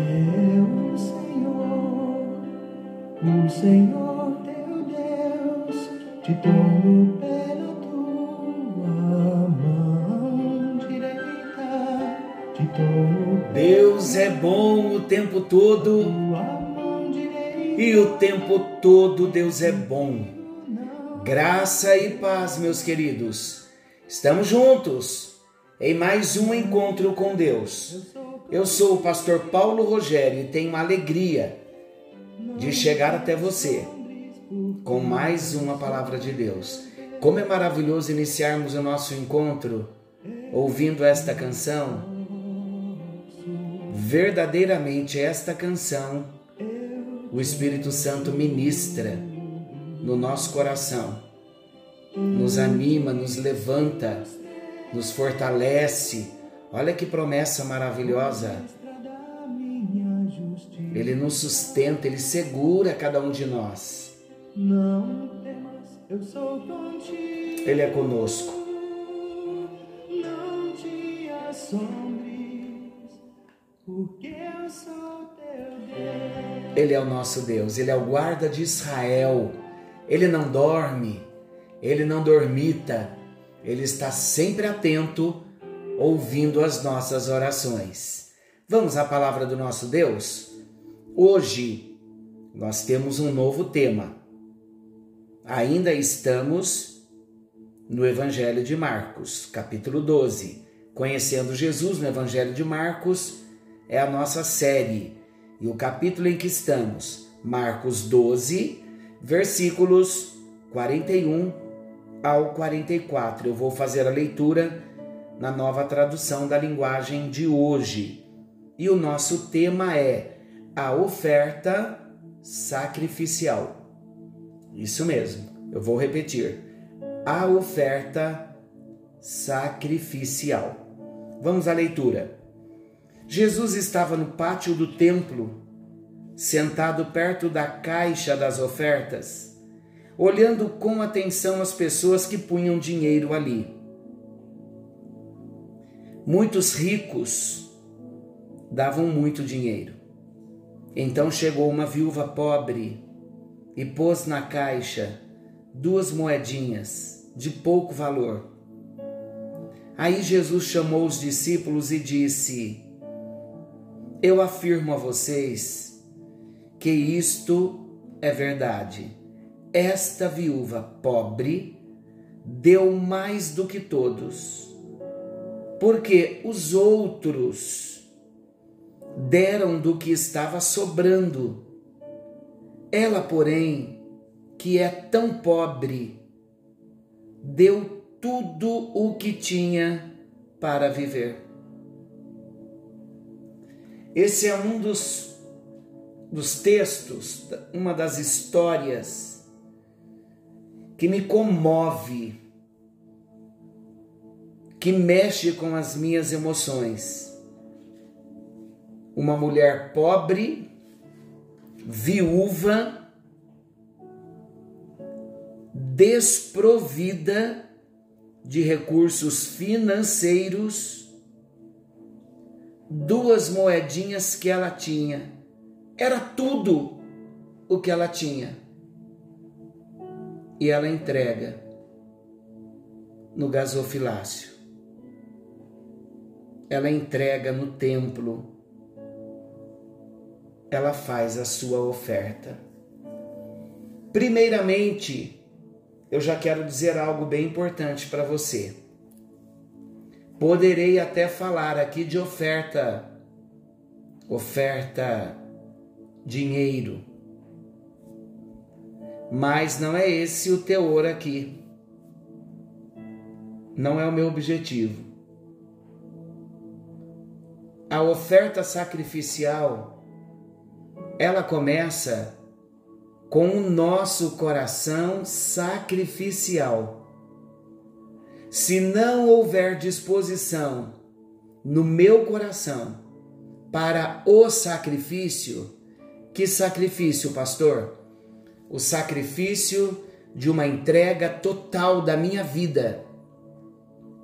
é o Senhor, o Senhor teu Deus, te tomo pela tua mão direita, te tomo Deus é bom o tempo todo e o tempo todo Deus é bom. Graça e paz, meus queridos. Estamos juntos em mais um encontro com Deus. Eu sou o pastor Paulo Rogério e tenho a alegria de chegar até você com mais uma palavra de Deus. Como é maravilhoso iniciarmos o nosso encontro ouvindo esta canção. Verdadeiramente, esta canção, o Espírito Santo ministra no nosso coração, nos anima, nos levanta, nos fortalece. Olha que promessa maravilhosa. Ele nos sustenta, ele segura cada um de nós. Não temas, eu sou contigo. Ele é conosco. Não te assombres, porque eu sou teu Deus. Ele é o nosso Deus, ele é o guarda de Israel. Ele não dorme, ele não dormita, ele está sempre atento, ouvindo as nossas orações. Vamos à palavra do nosso Deus? Hoje nós temos um novo tema. Ainda estamos no Evangelho de Marcos, capítulo 12. Conhecendo Jesus no Evangelho de Marcos é a nossa série. E o capítulo em que estamos, Marcos 12, versículos 41 ao 44. Eu vou fazer a leitura na nova tradução da linguagem de hoje. E o nosso tema é a oferta sacrificial. Isso mesmo, eu vou repetir. A oferta sacrificial. Vamos à leitura. Jesus estava no pátio do templo, sentado perto da caixa das ofertas, olhando com atenção as pessoas que punham dinheiro ali. Muitos ricos davam muito dinheiro. Então chegou uma viúva pobre e pôs na caixa duas moedinhas de pouco valor. Aí Jesus chamou os discípulos e disse: Eu afirmo a vocês que isto é verdade. Esta viúva pobre deu mais do que todos, porque os outros deram do que estava sobrando. Ela, porém, que é tão pobre, deu tudo o que tinha para viver. Esse é um dos, dos textos, uma das histórias que me comove, que mexe com as minhas emoções. Uma mulher pobre, viúva, desprovida de recursos financeiros, duas moedinhas que ela tinha. Era tudo o que ela tinha. E ela entrega no gasofilácio. Ela entrega no templo. Ela faz a sua oferta. Primeiramente, eu já quero dizer algo bem importante para você. Poderei até falar aqui de oferta, oferta dinheiro, mas não é esse o teor aqui. Não é o meu objetivo. A oferta sacrificial, ela começa com o nosso coração sacrificial. Se não houver disposição no meu coração para o sacrifício, que sacrifício, pastor? O sacrifício de uma entrega total da minha vida,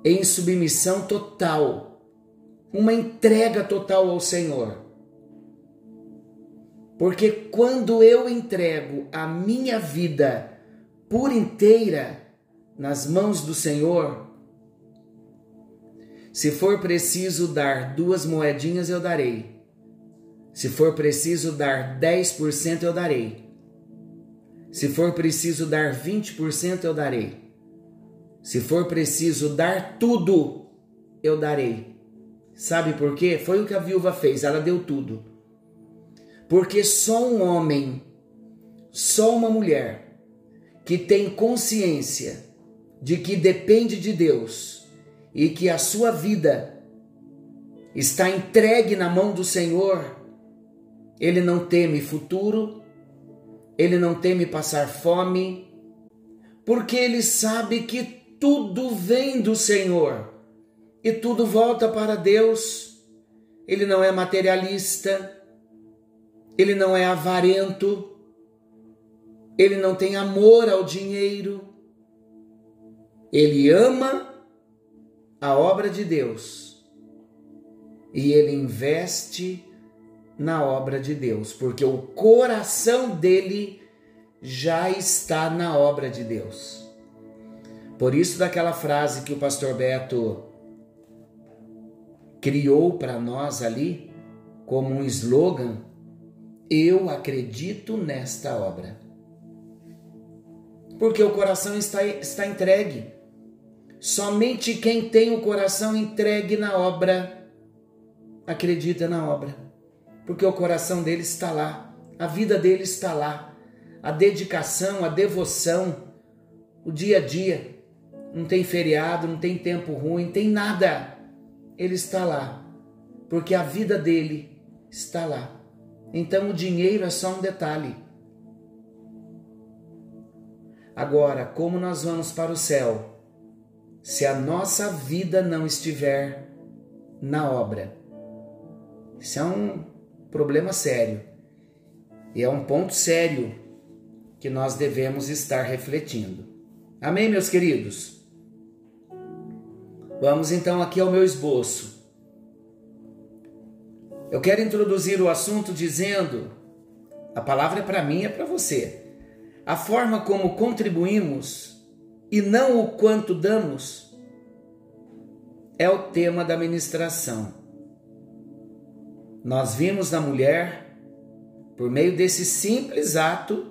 em submissão total, uma entrega total ao Senhor. Porque quando eu entrego a minha vida por inteira nas mãos do Senhor, se for preciso dar duas moedinhas, eu darei. Se for preciso dar 10%, eu darei. Se for preciso dar 20%, eu darei. Se for preciso dar tudo, eu darei. Sabe por quê? Foi o que a viúva fez, ela deu tudo. Porque só um homem, só uma mulher que tem consciência de que depende de Deus e que a sua vida está entregue na mão do Senhor, ele não teme futuro, ele não teme passar fome, porque ele sabe que tudo vem do Senhor e tudo volta para Deus. Ele não é materialista, ele não é avarento, ele não tem amor ao dinheiro, ele ama a obra de Deus e ele investe na obra de Deus, porque o coração dele já está na obra de Deus. Por isso, daquela frase que o pastor Beto criou para nós ali, como um slogan, eu acredito nesta obra. Porque o coração está, está entregue. Somente quem tem o coração entregue na obra acredita na obra. Porque o coração dele está lá, a vida dele está lá, a dedicação, a devoção, o dia a dia. Não tem feriado, não tem tempo ruim, tem nada. Ele está lá, porque a vida dele está lá. Então o dinheiro é só um detalhe. Agora, como nós vamos para o céu se a nossa vida não estiver na obra? Isso é um problema sério. E é um ponto sério que nós devemos estar refletindo. Amém, meus queridos? Vamos então aqui ao meu esboço. Eu quero introduzir o assunto dizendo: a palavra é para mim, é para você. A forma como contribuímos e não o quanto damos é o tema da ministração. Nós vimos na mulher, por meio desse simples ato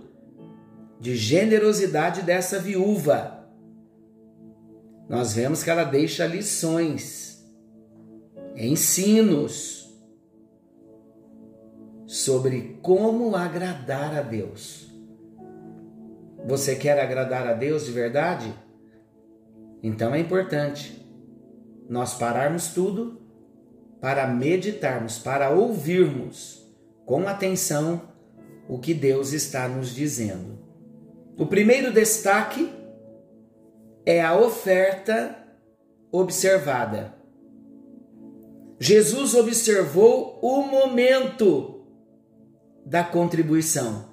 de generosidade dessa viúva, nós vemos que ela deixa lições, ensinos sobre como agradar a Deus. Você quer agradar a Deus de verdade? Então é importante nós pararmos tudo para meditarmos, para ouvirmos com atenção o que Deus está nos dizendo. O primeiro destaque é a oferta observada. Jesus observou o momento da contribuição.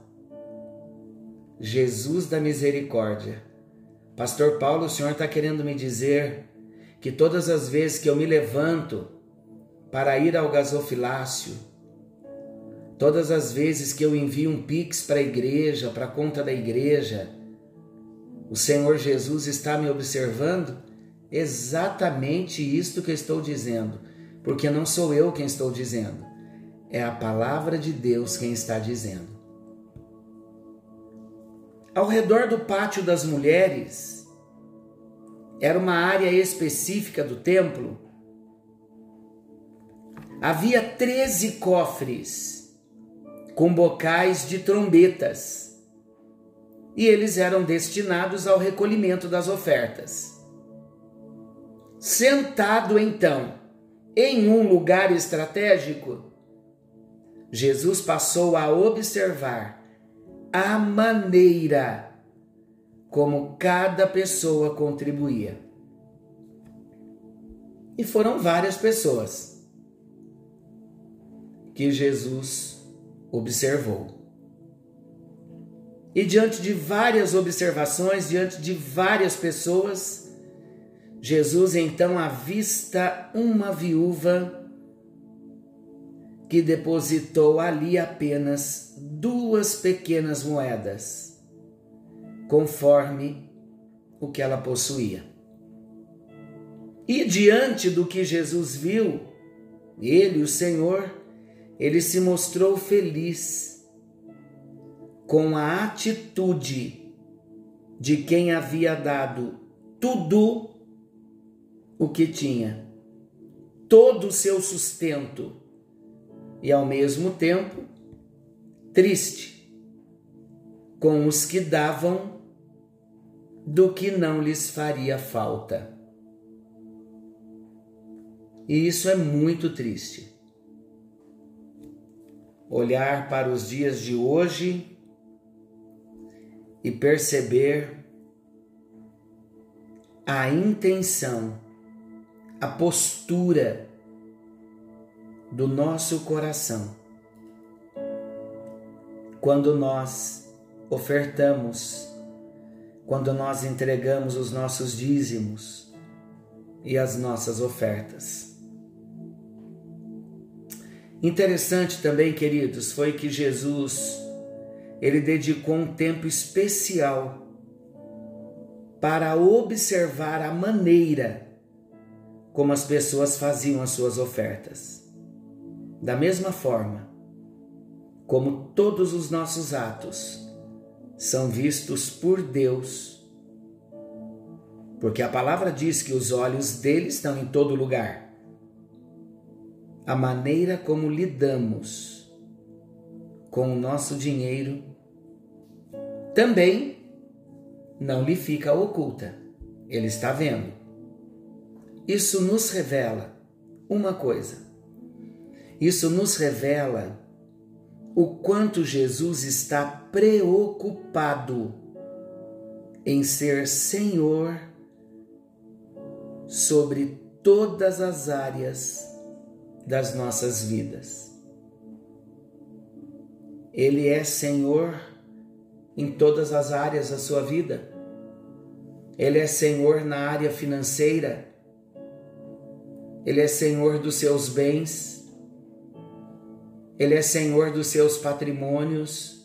Jesus da misericórdia. Pastor Paulo, o senhor está querendo me dizer que todas as vezes que eu me levanto para ir ao gasofilácio, todas as vezes que eu envio um pix para a igreja, para a conta da igreja, o Senhor Jesus está me observando? Exatamente isto que eu estou dizendo, porque não sou eu quem estou dizendo é a palavra de Deus quem está dizendo. Ao redor do pátio das mulheres, era uma área específica do templo. Havia 13 cofres com bocais de trombetas, e eles eram destinados ao recolhimento das ofertas. Sentado então em um lugar estratégico, Jesus passou a observar a maneira como cada pessoa contribuía. E foram várias pessoas que Jesus observou. E diante de várias observações, diante de várias pessoas, Jesus então avista uma viúva que depositou ali apenas duas pequenas moedas, conforme o que ela possuía. E diante do que Jesus viu, ele, o Senhor, ele se mostrou feliz com a atitude de quem havia dado tudo o que tinha, todo o seu sustento, e ao mesmo tempo triste com os que davam do que não lhes faria falta. E isso é muito triste. Olhar para os dias de hoje e perceber a intenção, a postura do nosso coração. Quando nós ofertamos, quando nós entregamos os nossos dízimos e as nossas ofertas. Interessante também, queridos, foi que Jesus ele dedicou um tempo especial para observar a maneira como as pessoas faziam as suas ofertas. Da mesma forma, como todos os nossos atos são vistos por Deus, porque a palavra diz que os olhos dele estão em todo lugar. A maneira como lidamos com o nosso dinheiro também não lhe fica oculta. Ele está vendo. Isso nos revela uma coisa. Isso nos revela o quanto Jesus está preocupado em ser Senhor sobre todas as áreas das nossas vidas. Ele é Senhor em todas as áreas da sua vida. Ele é Senhor na área financeira. Ele é Senhor dos seus bens. Ele é Senhor dos seus patrimônios.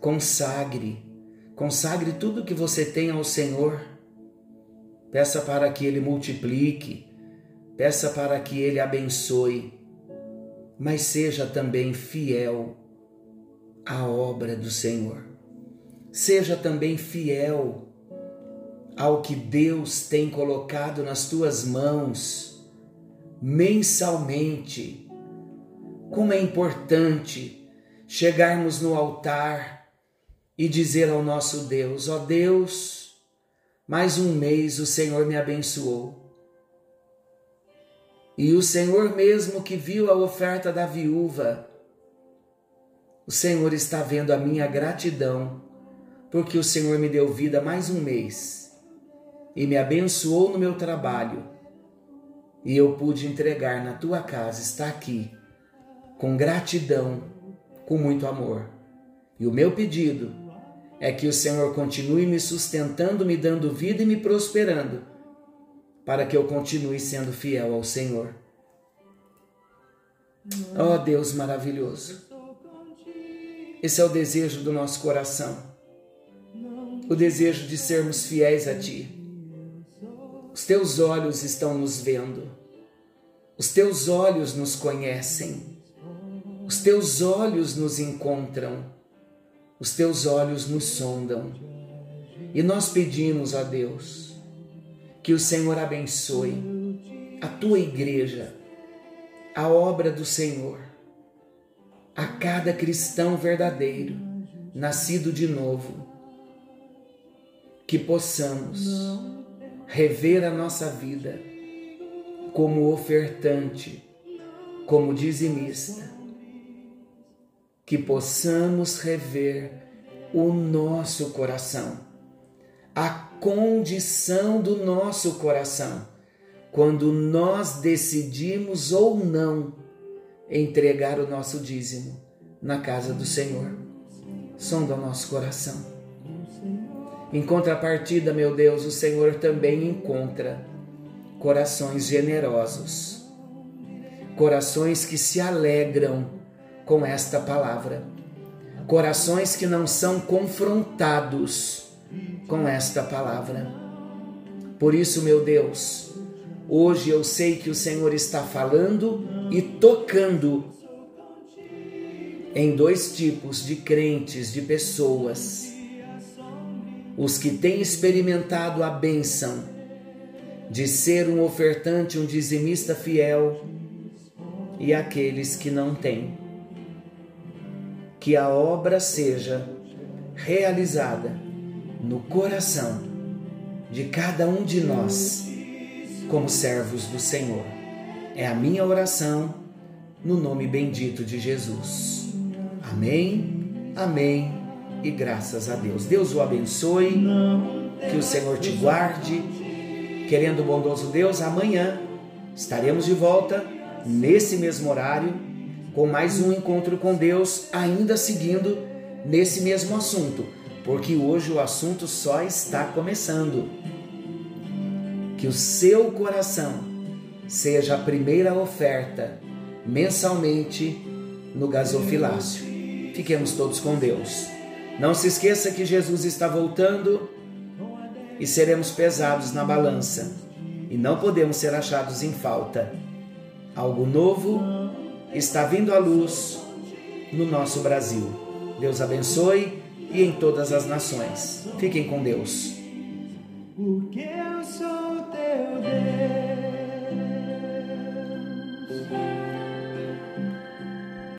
Consagre, consagre tudo que você tem ao Senhor. Peça para que Ele multiplique, peça para que Ele abençoe, mas seja também fiel à obra do Senhor. Seja também fiel ao que Deus tem colocado nas tuas mãos mensalmente. Como é importante chegarmos no altar e dizer ao nosso Deus: Ó oh Deus, mais um mês o Senhor me abençoou. E o Senhor mesmo que viu a oferta da viúva, o Senhor está vendo a minha gratidão, porque o Senhor me deu vida mais um mês e me abençoou no meu trabalho e eu pude entregar na tua casa, está aqui, com gratidão, com muito amor. E o meu pedido é que o Senhor continue me sustentando, me dando vida e me prosperando, para que eu continue sendo fiel ao Senhor. Ó oh, Deus maravilhoso, esse é o desejo do nosso coração, o desejo de sermos fiéis a Ti os teus olhos estão nos vendo. Os teus olhos nos conhecem. Os teus olhos nos encontram. Os teus olhos nos sondam. E nós pedimos a Deus que o Senhor abençoe a tua igreja, a obra do Senhor, a cada cristão verdadeiro, nascido de novo, que possamos rever a nossa vida como ofertante, como dizimista, que possamos rever o nosso coração, a condição do nosso coração, quando nós decidimos ou não entregar o nosso dízimo na casa do Senhor. Sonda o nosso coração. Em contrapartida, meu Deus, o Senhor também encontra corações generosos, corações que se alegram com esta palavra, corações que não são confrontados com esta palavra. Por isso, meu Deus, hoje eu sei que o Senhor está falando e tocando em dois tipos de crentes, de pessoas. Os que têm experimentado a bênção de ser um ofertante, um dizimista fiel, e aqueles que não têm. Que a obra seja realizada no coração de cada um de nós, como servos do Senhor. É a minha oração no nome bendito de Jesus. Amém, amém e graças a Deus. Deus o abençoe, que o Senhor te guarde. Querendo o bondoso Deus, amanhã estaremos de volta nesse mesmo horário com mais um encontro com Deus, ainda seguindo nesse mesmo assunto, porque hoje o assunto só está começando. Que o seu coração seja a primeira oferta mensalmente no gasofilácio. Fiquemos todos com Deus. Não se esqueça que Jesus está voltando e seremos pesados na balança e não podemos ser achados em falta. Algo novo está vindo à luz no nosso Brasil. Deus abençoe e em todas as nações. Fiquem com Deus. Porque eu sou teu Deus.